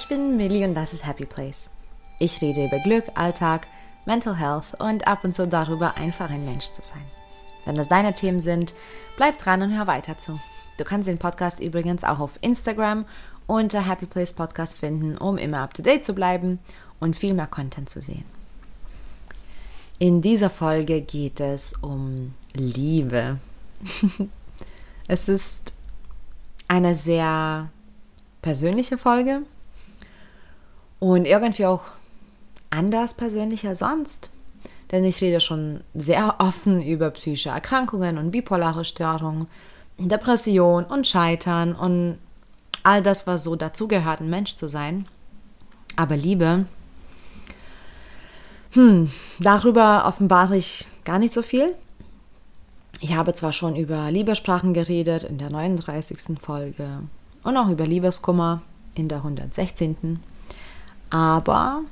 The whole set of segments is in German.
Ich bin Millie und das ist Happy Place. Ich rede über Glück, Alltag, Mental Health und ab und zu darüber, einfach ein Mensch zu sein. Wenn das deine Themen sind, bleib dran und hör weiter zu. Du kannst den Podcast übrigens auch auf Instagram unter Happy Place Podcast finden, um immer up to date zu bleiben und viel mehr Content zu sehen. In dieser Folge geht es um Liebe. es ist eine sehr persönliche Folge und irgendwie auch anders persönlich als sonst. Denn ich rede schon sehr offen über psychische Erkrankungen und bipolare Störungen, Depression und Scheitern und all das, was so dazugehört, ein Mensch zu sein. Aber Liebe, hm, darüber offenbare ich gar nicht so viel. Ich habe zwar schon über Liebessprachen geredet in der 39. Folge und auch über Liebeskummer in der 116. Aber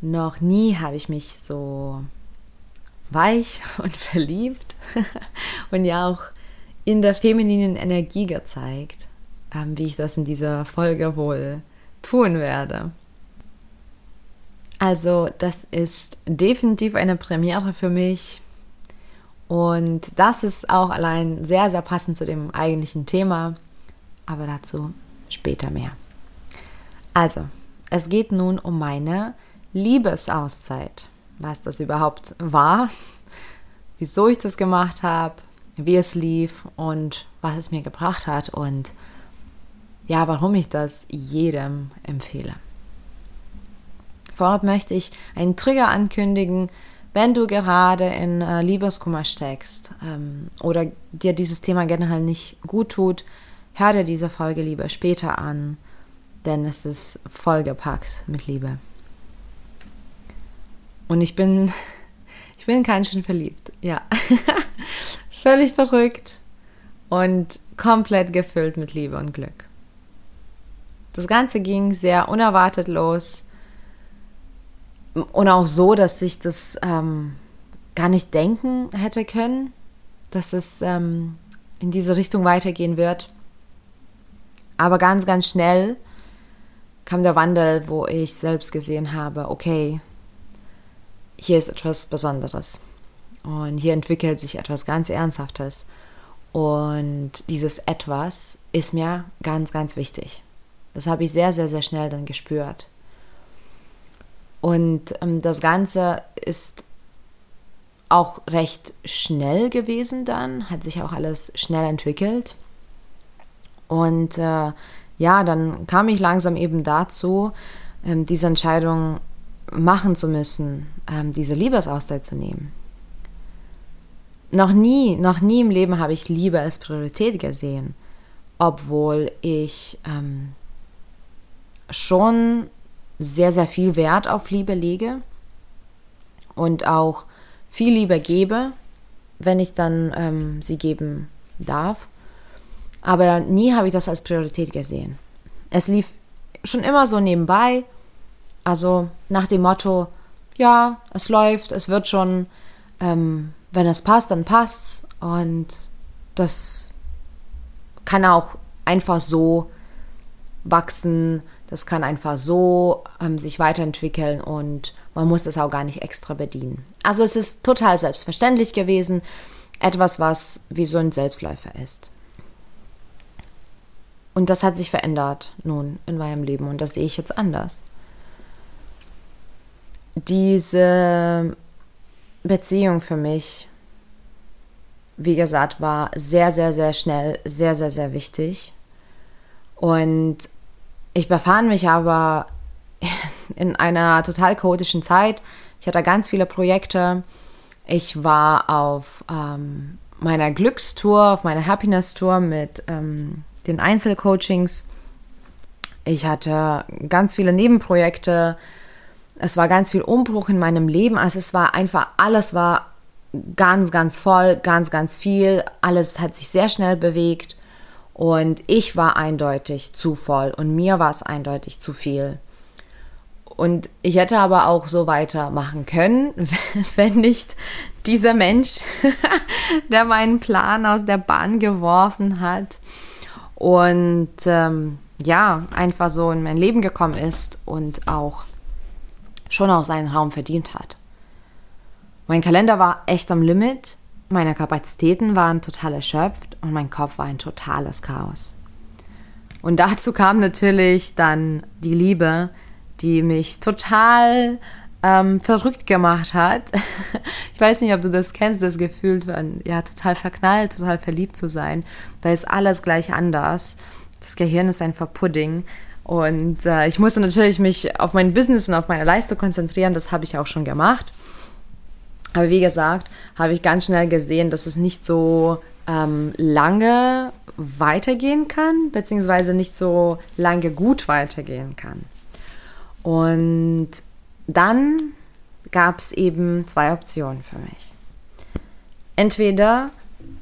noch nie habe ich mich so weich und verliebt und ja auch in der femininen Energie gezeigt, ähm, wie ich das in dieser Folge wohl tun werde. Also das ist definitiv eine Premiere für mich und das ist auch allein sehr, sehr passend zu dem eigentlichen Thema, aber dazu später mehr. Also, es geht nun um meine Liebesauszeit. Was das überhaupt war, wieso ich das gemacht habe, wie es lief und was es mir gebracht hat und ja, warum ich das jedem empfehle. Vorab möchte ich einen Trigger ankündigen, wenn du gerade in äh, Liebeskummer steckst ähm, oder dir dieses Thema generell nicht gut tut, hör dir diese Folge lieber später an, denn es ist vollgepackt mit Liebe. Und ich bin, ich bin ganz schön verliebt, ja. Völlig verrückt und komplett gefüllt mit Liebe und Glück. Das Ganze ging sehr unerwartet los und auch so, dass ich das ähm, gar nicht denken hätte können, dass es ähm, in diese Richtung weitergehen wird. Aber ganz, ganz schnell kam der Wandel, wo ich selbst gesehen habe, okay, hier ist etwas Besonderes. Und hier entwickelt sich etwas ganz Ernsthaftes. Und dieses etwas ist mir ganz, ganz wichtig. Das habe ich sehr, sehr, sehr schnell dann gespürt. Und ähm, das Ganze ist auch recht schnell gewesen dann, hat sich auch alles schnell entwickelt. Und äh, ja, dann kam ich langsam eben dazu, ähm, diese Entscheidung machen zu müssen, ähm, diese Liebesauszeit zu nehmen. Noch nie, noch nie im Leben habe ich Liebe als Priorität gesehen, obwohl ich ähm, schon sehr, sehr viel Wert auf Liebe lege und auch viel Liebe gebe, wenn ich dann ähm, sie geben darf. Aber nie habe ich das als Priorität gesehen. Es lief schon immer so nebenbei, also nach dem Motto, ja, es läuft, es wird schon, ähm, wenn es passt, dann passt's. Und das kann auch einfach so wachsen, das kann einfach so ähm, sich weiterentwickeln und man muss das auch gar nicht extra bedienen. Also es ist total selbstverständlich gewesen, etwas, was wie so ein Selbstläufer ist. Und das hat sich verändert nun in meinem Leben und das sehe ich jetzt anders. Diese Beziehung für mich, wie gesagt, war sehr, sehr, sehr schnell, sehr, sehr, sehr wichtig. Und ich befand mich aber in einer total chaotischen Zeit. Ich hatte ganz viele Projekte. Ich war auf ähm, meiner Glückstour, auf meiner Happiness-Tour mit ähm, den Einzelcoachings. Ich hatte ganz viele Nebenprojekte. Es war ganz viel Umbruch in meinem Leben. Also es war einfach, alles war ganz, ganz voll, ganz, ganz viel. Alles hat sich sehr schnell bewegt. Und ich war eindeutig zu voll und mir war es eindeutig zu viel. Und ich hätte aber auch so weitermachen können, wenn nicht dieser Mensch, der meinen Plan aus der Bahn geworfen hat. Und ähm, ja, einfach so in mein Leben gekommen ist und auch schon auch seinen Raum verdient hat. Mein Kalender war echt am Limit, meine Kapazitäten waren total erschöpft und mein Kopf war ein totales Chaos. Und dazu kam natürlich dann die Liebe, die mich total ähm, verrückt gemacht hat. ich weiß nicht, ob du das kennst, das Gefühl, ja, total verknallt, total verliebt zu sein. Da ist alles gleich anders. Das Gehirn ist einfach Pudding. Und äh, ich musste natürlich mich auf mein Business und auf meine Leistung konzentrieren. Das habe ich auch schon gemacht. Aber wie gesagt, habe ich ganz schnell gesehen, dass es nicht so ähm, lange weitergehen kann, beziehungsweise nicht so lange gut weitergehen kann. Und dann gab es eben zwei Optionen für mich. Entweder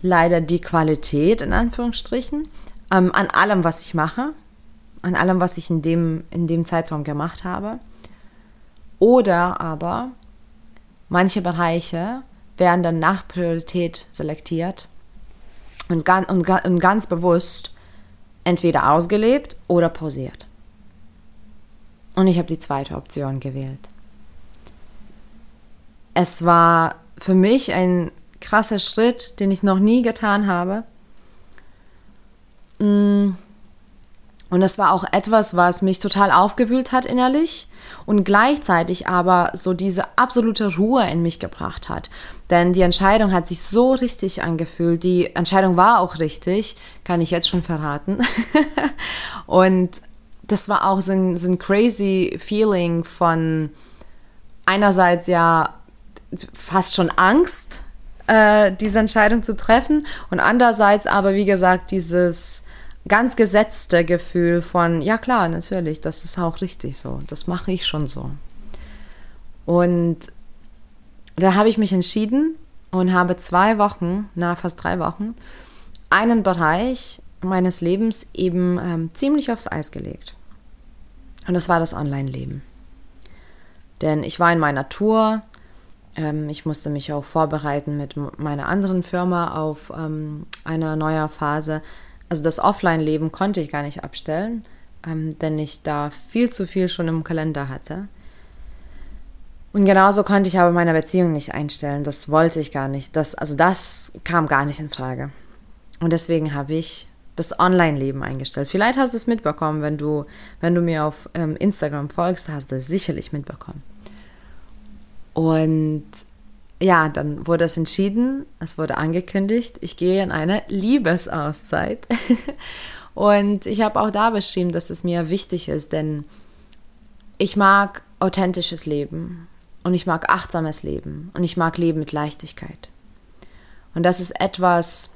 leider die Qualität in Anführungsstrichen ähm, an allem, was ich mache, an allem, was ich in dem, in dem Zeitraum gemacht habe. Oder aber manche Bereiche werden dann nach Priorität selektiert und, ganz, und, und ganz bewusst entweder ausgelebt oder pausiert. Und ich habe die zweite Option gewählt. Es war für mich ein krasser Schritt, den ich noch nie getan habe. Mm. Und es war auch etwas, was mich total aufgewühlt hat innerlich und gleichzeitig aber so diese absolute Ruhe in mich gebracht hat. Denn die Entscheidung hat sich so richtig angefühlt. Die Entscheidung war auch richtig, kann ich jetzt schon verraten. und das war auch so ein, so ein crazy Feeling von einerseits ja fast schon Angst, äh, diese Entscheidung zu treffen und andererseits aber, wie gesagt, dieses ganz gesetzte Gefühl von, ja klar, natürlich, das ist auch richtig so, das mache ich schon so. Und da habe ich mich entschieden und habe zwei Wochen, na fast drei Wochen, einen Bereich meines Lebens eben ähm, ziemlich aufs Eis gelegt. Und das war das Online-Leben. Denn ich war in meiner Tour, ähm, ich musste mich auch vorbereiten mit meiner anderen Firma auf ähm, eine neue Phase. Also das Offline-Leben konnte ich gar nicht abstellen, ähm, denn ich da viel zu viel schon im Kalender hatte. Und genauso konnte ich aber meine Beziehung nicht einstellen. Das wollte ich gar nicht. Das, also das kam gar nicht in Frage. Und deswegen habe ich das Online-Leben eingestellt. Vielleicht hast du es mitbekommen, wenn du, wenn du mir auf ähm, Instagram folgst, hast du es sicherlich mitbekommen. Und ja, dann wurde es entschieden, es wurde angekündigt, ich gehe in eine Liebesauszeit. und ich habe auch da beschrieben, dass es mir wichtig ist, denn ich mag authentisches Leben und ich mag achtsames Leben und ich mag Leben mit Leichtigkeit. Und das ist etwas,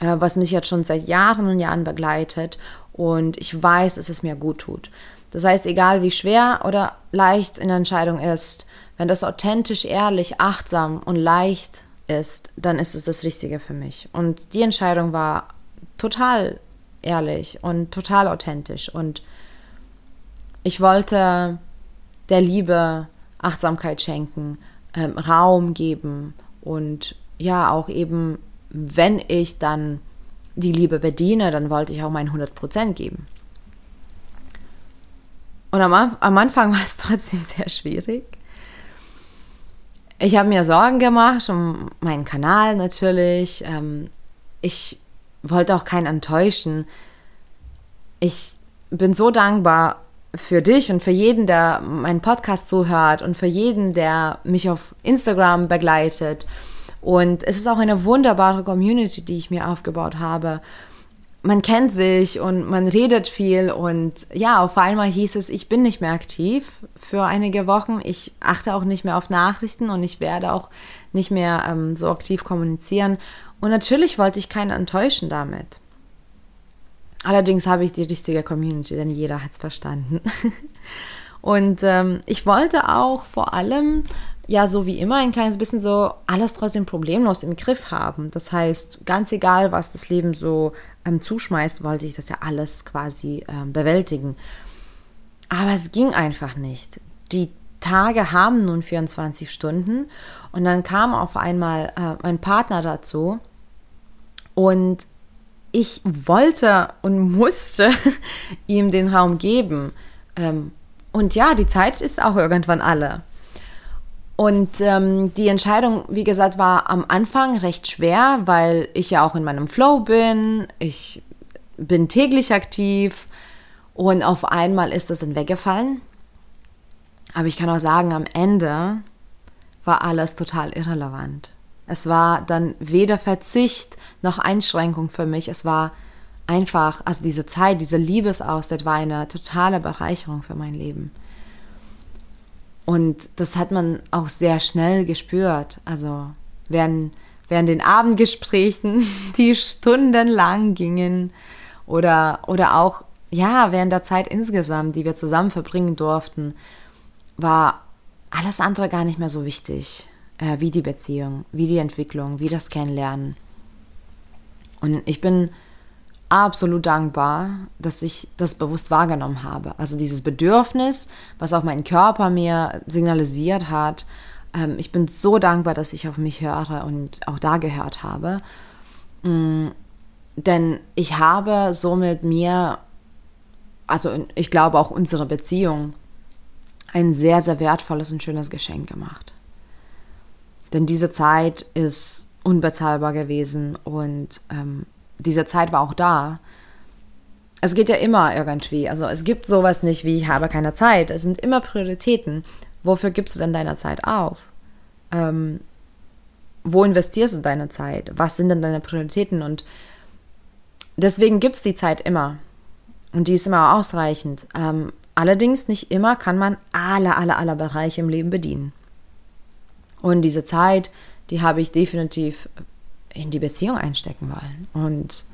äh, was mich jetzt schon seit Jahren und Jahren begleitet und ich weiß, dass es mir gut tut. Das heißt, egal wie schwer oder leicht eine Entscheidung ist, wenn das authentisch, ehrlich, achtsam und leicht ist, dann ist es das Richtige für mich. Und die Entscheidung war total ehrlich und total authentisch. Und ich wollte der Liebe Achtsamkeit schenken, ähm, Raum geben und ja, auch eben, wenn ich dann die Liebe bediene, dann wollte ich auch mein 100% geben. Und am, am Anfang war es trotzdem sehr schwierig. Ich habe mir Sorgen gemacht um meinen Kanal natürlich. Ähm, ich wollte auch keinen enttäuschen. Ich bin so dankbar für dich und für jeden, der meinen Podcast zuhört und für jeden, der mich auf Instagram begleitet. Und es ist auch eine wunderbare Community, die ich mir aufgebaut habe man kennt sich und man redet viel und ja, auf einmal hieß es, ich bin nicht mehr aktiv für einige Wochen. Ich achte auch nicht mehr auf Nachrichten und ich werde auch nicht mehr ähm, so aktiv kommunizieren. Und natürlich wollte ich keinen enttäuschen damit. Allerdings habe ich die richtige Community, denn jeder hat es verstanden. und ähm, ich wollte auch vor allem ja so wie immer ein kleines bisschen so alles trotzdem problemlos im Griff haben. Das heißt, ganz egal, was das Leben so ähm, zuschmeißt, wollte ich das ja alles quasi ähm, bewältigen. Aber es ging einfach nicht. Die Tage haben nun 24 Stunden und dann kam auf einmal äh, mein Partner dazu und ich wollte und musste ihm den Raum geben. Ähm, und ja, die Zeit ist auch irgendwann alle. Und ähm, die Entscheidung, wie gesagt, war am Anfang recht schwer, weil ich ja auch in meinem Flow bin. Ich bin täglich aktiv und auf einmal ist das dann weggefallen. Aber ich kann auch sagen, am Ende war alles total irrelevant. Es war dann weder Verzicht noch Einschränkung für mich. Es war einfach, also diese Zeit, diese Liebesauszeit war eine totale Bereicherung für mein Leben. Und das hat man auch sehr schnell gespürt. Also während, während den Abendgesprächen, die stundenlang gingen, oder, oder auch, ja, während der Zeit insgesamt, die wir zusammen verbringen durften, war alles andere gar nicht mehr so wichtig, äh, wie die Beziehung, wie die Entwicklung, wie das Kennenlernen. Und ich bin absolut dankbar, dass ich das bewusst wahrgenommen habe. Also dieses Bedürfnis, was auch mein Körper mir signalisiert hat. Ähm, ich bin so dankbar, dass ich auf mich höre und auch da gehört habe. Mm, denn ich habe somit mir, also ich glaube auch unsere Beziehung, ein sehr, sehr wertvolles und schönes Geschenk gemacht. Denn diese Zeit ist unbezahlbar gewesen und ähm, diese Zeit war auch da. Es geht ja immer irgendwie. Also es gibt sowas nicht wie ich habe keine Zeit. Es sind immer Prioritäten. Wofür gibst du denn deine Zeit auf? Ähm, wo investierst du deine Zeit? Was sind denn deine Prioritäten? Und deswegen gibt es die Zeit immer. Und die ist immer ausreichend. Ähm, allerdings nicht immer kann man alle, alle, alle Bereiche im Leben bedienen. Und diese Zeit, die habe ich definitiv in die Beziehung einstecken wollen. Und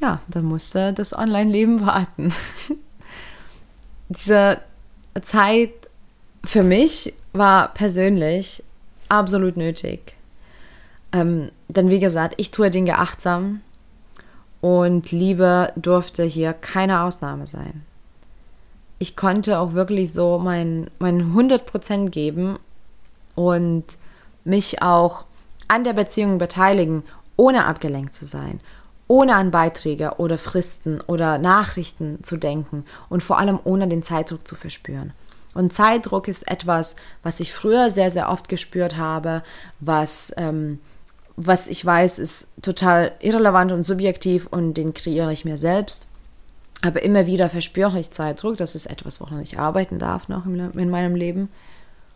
ja, dann musste das Online-Leben warten. Diese Zeit für mich war persönlich absolut nötig. Ähm, denn wie gesagt, ich tue Dinge achtsam und Liebe durfte hier keine Ausnahme sein. Ich konnte auch wirklich so mein, mein 100% geben und mich auch an der Beziehung beteiligen, ohne abgelenkt zu sein, ohne an Beiträge oder Fristen oder Nachrichten zu denken und vor allem ohne den Zeitdruck zu verspüren. Und Zeitdruck ist etwas, was ich früher sehr, sehr oft gespürt habe, was, ähm, was ich weiß, ist total irrelevant und subjektiv und den kreiere ich mir selbst. Aber immer wieder verspüre ich Zeitdruck. Das ist etwas, woran ich arbeiten darf noch in meinem Leben.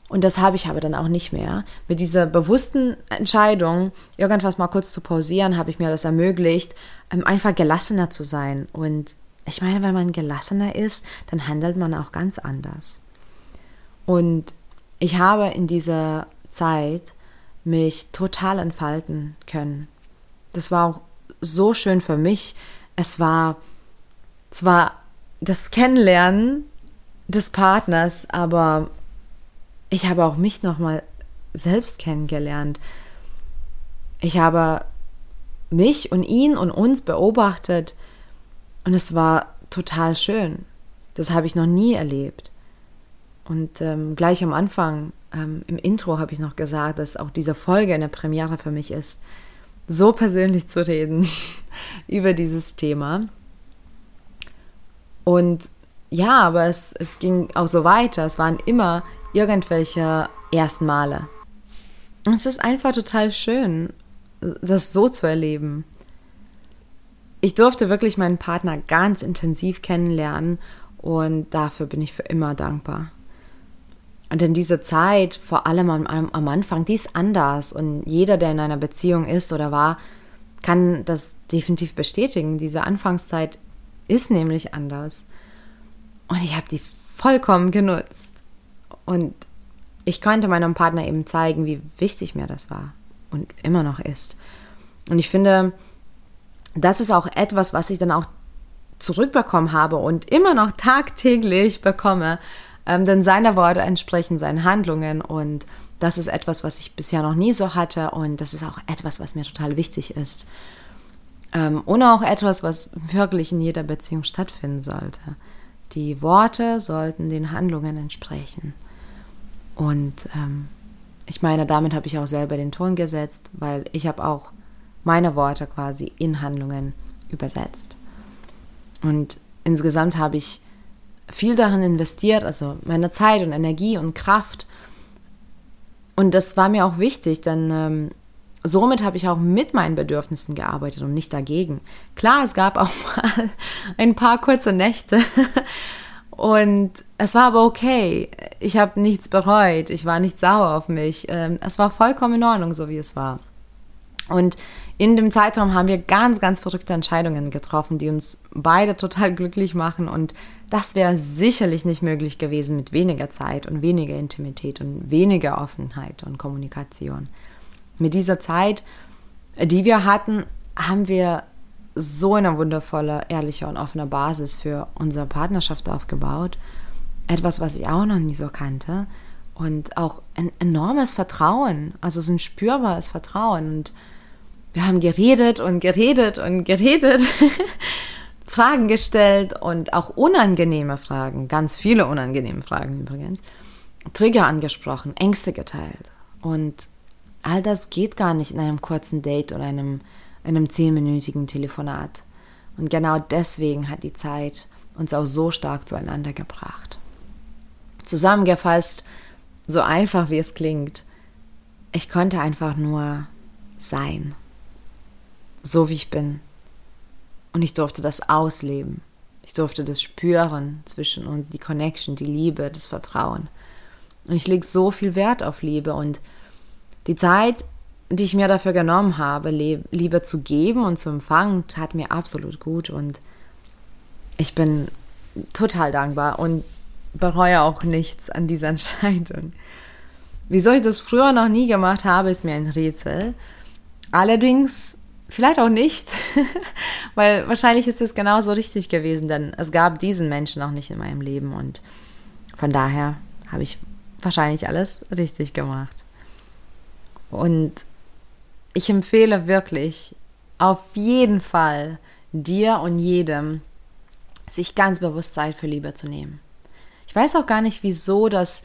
Und das habe ich aber dann auch nicht mehr. Mit dieser bewussten Entscheidung, irgendwas mal kurz zu pausieren, habe ich mir das ermöglicht, ähm, einfach gelassener zu sein. Und ich meine, wenn man gelassener ist, dann handelt man auch ganz anders. Und ich habe in dieser Zeit mich total entfalten können. Das war auch so schön für mich. Es war zwar das Kennenlernen des Partners, aber ich habe auch mich nochmal selbst kennengelernt. Ich habe mich und ihn und uns beobachtet und es war total schön. Das habe ich noch nie erlebt. Und ähm, gleich am Anfang, ähm, im Intro, habe ich noch gesagt, dass auch diese Folge eine Premiere für mich ist, so persönlich zu reden über dieses Thema. Und ja, aber es, es ging auch so weiter. Es waren immer irgendwelche ersten Male. Es ist einfach total schön, das so zu erleben. Ich durfte wirklich meinen Partner ganz intensiv kennenlernen und dafür bin ich für immer dankbar. Und in dieser Zeit, vor allem am, am Anfang, die ist anders und jeder, der in einer Beziehung ist oder war, kann das definitiv bestätigen. Diese Anfangszeit ist nämlich anders. Und ich habe die vollkommen genutzt. Und ich konnte meinem Partner eben zeigen, wie wichtig mir das war und immer noch ist. Und ich finde, das ist auch etwas, was ich dann auch zurückbekommen habe und immer noch tagtäglich bekomme. Ähm, denn seine Worte entsprechen seinen Handlungen und das ist etwas, was ich bisher noch nie so hatte und das ist auch etwas, was mir total wichtig ist. Ähm, und auch etwas, was wirklich in jeder Beziehung stattfinden sollte. Die Worte sollten den Handlungen entsprechen. Und ähm, ich meine, damit habe ich auch selber den Ton gesetzt, weil ich habe auch meine Worte quasi in Handlungen übersetzt. Und insgesamt habe ich viel darin investiert, also meine Zeit und Energie und Kraft. Und das war mir auch wichtig, denn ähm, somit habe ich auch mit meinen Bedürfnissen gearbeitet und nicht dagegen. Klar, es gab auch mal ein paar kurze Nächte und es war aber okay. Ich habe nichts bereut, ich war nicht sauer auf mich. Ähm, es war vollkommen in Ordnung, so wie es war. Und in dem Zeitraum haben wir ganz, ganz verrückte Entscheidungen getroffen, die uns beide total glücklich machen. Und das wäre sicherlich nicht möglich gewesen mit weniger Zeit und weniger Intimität und weniger Offenheit und Kommunikation. Mit dieser Zeit, die wir hatten, haben wir so eine wundervolle, ehrliche und offene Basis für unsere Partnerschaft aufgebaut. Etwas, was ich auch noch nie so kannte. Und auch ein enormes Vertrauen, also so ein spürbares Vertrauen. Und wir haben geredet und geredet und geredet, Fragen gestellt und auch unangenehme Fragen, ganz viele unangenehme Fragen übrigens, Trigger angesprochen, Ängste geteilt. Und all das geht gar nicht in einem kurzen Date oder einem, einem zehnminütigen Telefonat. Und genau deswegen hat die Zeit uns auch so stark zueinander gebracht. Zusammengefasst, so einfach wie es klingt, ich konnte einfach nur sein so wie ich bin. Und ich durfte das ausleben. Ich durfte das spüren zwischen uns, die Connection, die Liebe, das Vertrauen. Und ich lege so viel Wert auf Liebe und die Zeit, die ich mir dafür genommen habe, Liebe zu geben und zu empfangen, tat mir absolut gut und ich bin total dankbar und bereue auch nichts an dieser Entscheidung. Wieso ich das früher noch nie gemacht habe, ist mir ein Rätsel. Allerdings Vielleicht auch nicht, weil wahrscheinlich ist es genauso richtig gewesen, denn es gab diesen Menschen auch nicht in meinem Leben und von daher habe ich wahrscheinlich alles richtig gemacht. Und ich empfehle wirklich auf jeden Fall dir und jedem, sich ganz bewusst Zeit für Liebe zu nehmen. Ich weiß auch gar nicht, wieso das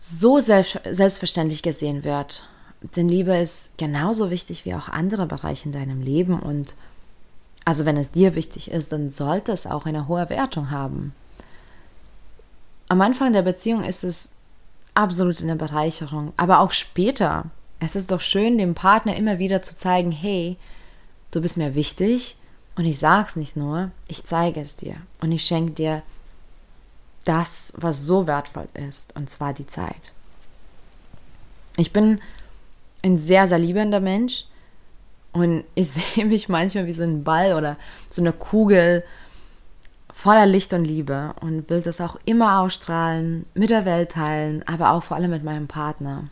so selbstverständlich gesehen wird. Denn Liebe ist genauso wichtig wie auch andere Bereiche in deinem Leben. Und also wenn es dir wichtig ist, dann sollte es auch eine hohe Wertung haben. Am Anfang der Beziehung ist es absolut eine Bereicherung, aber auch später. Es ist doch schön, dem Partner immer wieder zu zeigen, hey, du bist mir wichtig und ich sag's nicht nur, ich zeige es dir und ich schenke dir das, was so wertvoll ist, und zwar die Zeit. Ich bin ein sehr, sehr liebender Mensch. Und ich sehe mich manchmal wie so ein Ball oder so eine Kugel voller Licht und Liebe und will das auch immer ausstrahlen, mit der Welt teilen, aber auch vor allem mit meinem Partner.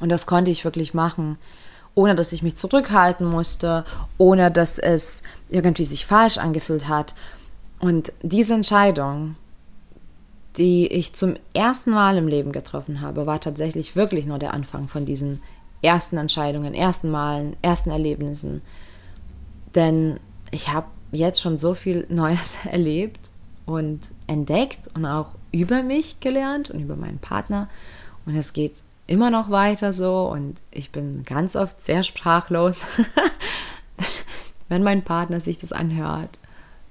Und das konnte ich wirklich machen, ohne dass ich mich zurückhalten musste, ohne dass es irgendwie sich falsch angefühlt hat. Und diese Entscheidung, die ich zum ersten Mal im Leben getroffen habe, war tatsächlich wirklich nur der Anfang von diesen ersten Entscheidungen, ersten Malen, ersten Erlebnissen. Denn ich habe jetzt schon so viel Neues erlebt und entdeckt und auch über mich gelernt und über meinen Partner. Und es geht immer noch weiter so und ich bin ganz oft sehr sprachlos. Wenn mein Partner sich das anhört,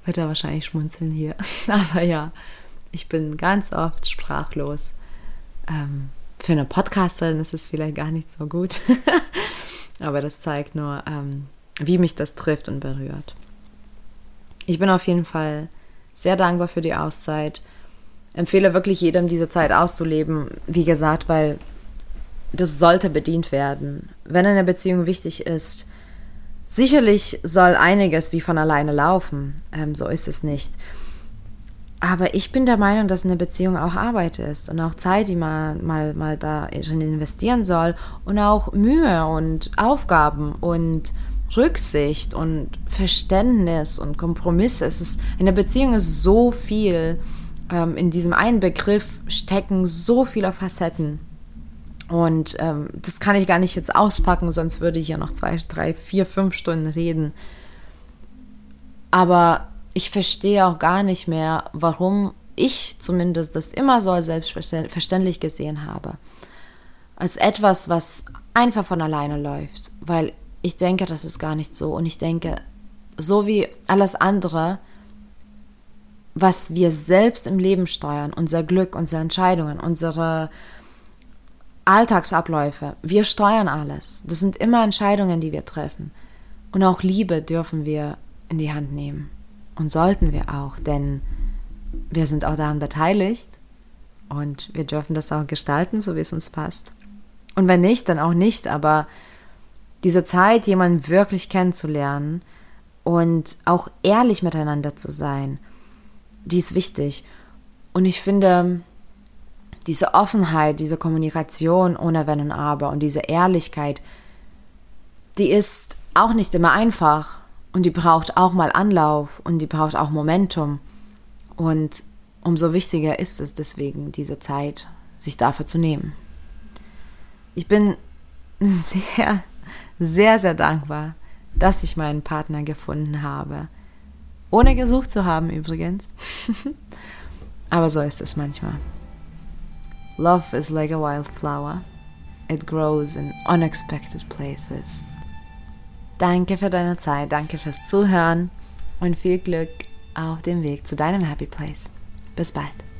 wird er wahrscheinlich schmunzeln hier. Aber ja, ich bin ganz oft sprachlos. Ähm, für eine Podcasterin ist es vielleicht gar nicht so gut. Aber das zeigt nur, ähm, wie mich das trifft und berührt. Ich bin auf jeden Fall sehr dankbar für die Auszeit. Empfehle wirklich jedem, diese Zeit auszuleben. Wie gesagt, weil das sollte bedient werden. Wenn eine Beziehung wichtig ist, sicherlich soll einiges wie von alleine laufen. Ähm, so ist es nicht. Aber ich bin der Meinung, dass eine Beziehung auch Arbeit ist und auch Zeit, die man mal, mal da investieren soll und auch Mühe und Aufgaben und Rücksicht und Verständnis und Kompromisse. Es ist, eine Beziehung ist so viel. Ähm, in diesem einen Begriff stecken so viele Facetten. Und ähm, das kann ich gar nicht jetzt auspacken, sonst würde ich ja noch zwei, drei, vier, fünf Stunden reden. Aber ich verstehe auch gar nicht mehr, warum ich zumindest das immer so selbstverständlich gesehen habe. Als etwas, was einfach von alleine läuft. Weil ich denke, das ist gar nicht so. Und ich denke, so wie alles andere, was wir selbst im Leben steuern, unser Glück, unsere Entscheidungen, unsere Alltagsabläufe, wir steuern alles. Das sind immer Entscheidungen, die wir treffen. Und auch Liebe dürfen wir in die Hand nehmen. Und sollten wir auch, denn wir sind auch daran beteiligt und wir dürfen das auch gestalten, so wie es uns passt. Und wenn nicht, dann auch nicht, aber diese Zeit, jemanden wirklich kennenzulernen und auch ehrlich miteinander zu sein, die ist wichtig. Und ich finde, diese Offenheit, diese Kommunikation ohne Wenn und Aber und diese Ehrlichkeit, die ist auch nicht immer einfach und die braucht auch mal Anlauf und die braucht auch Momentum. Und umso wichtiger ist es deswegen, diese Zeit sich dafür zu nehmen. Ich bin sehr, sehr, sehr dankbar, dass ich meinen Partner gefunden habe. Ohne gesucht zu haben übrigens. Aber so ist es manchmal. Love is like a wildflower. It grows in unexpected places. Danke für deine Zeit, danke fürs Zuhören und viel Glück auf dem Weg zu deinem Happy Place. Bis bald.